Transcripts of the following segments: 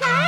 来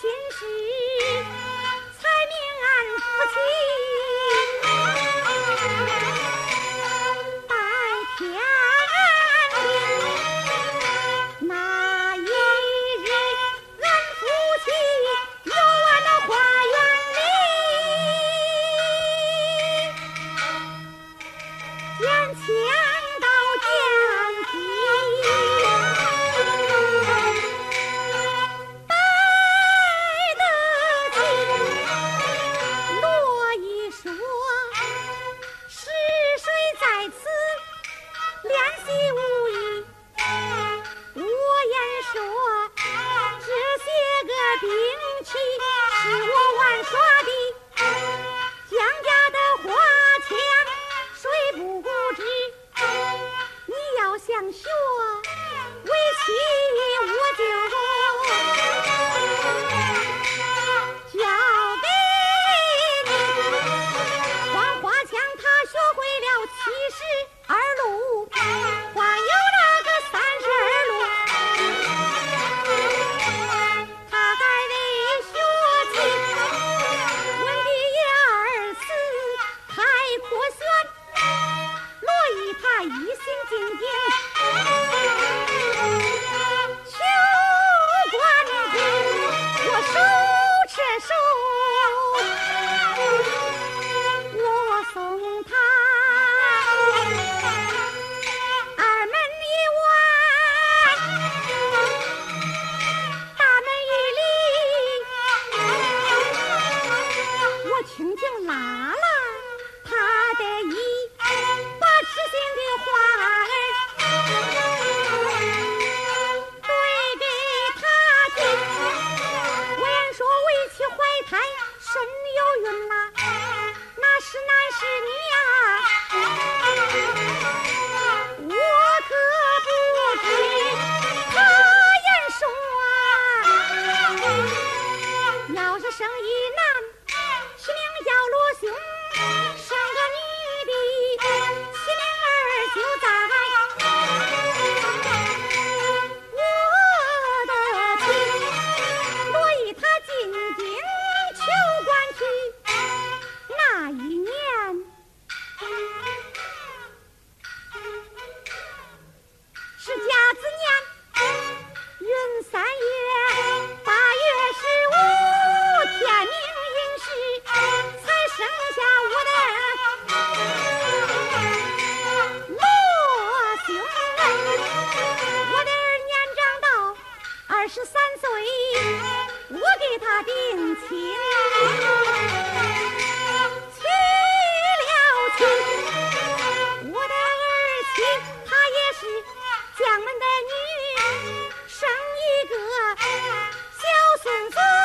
前世，才明俺夫妻。她也是将门的女儿生一个小孙子。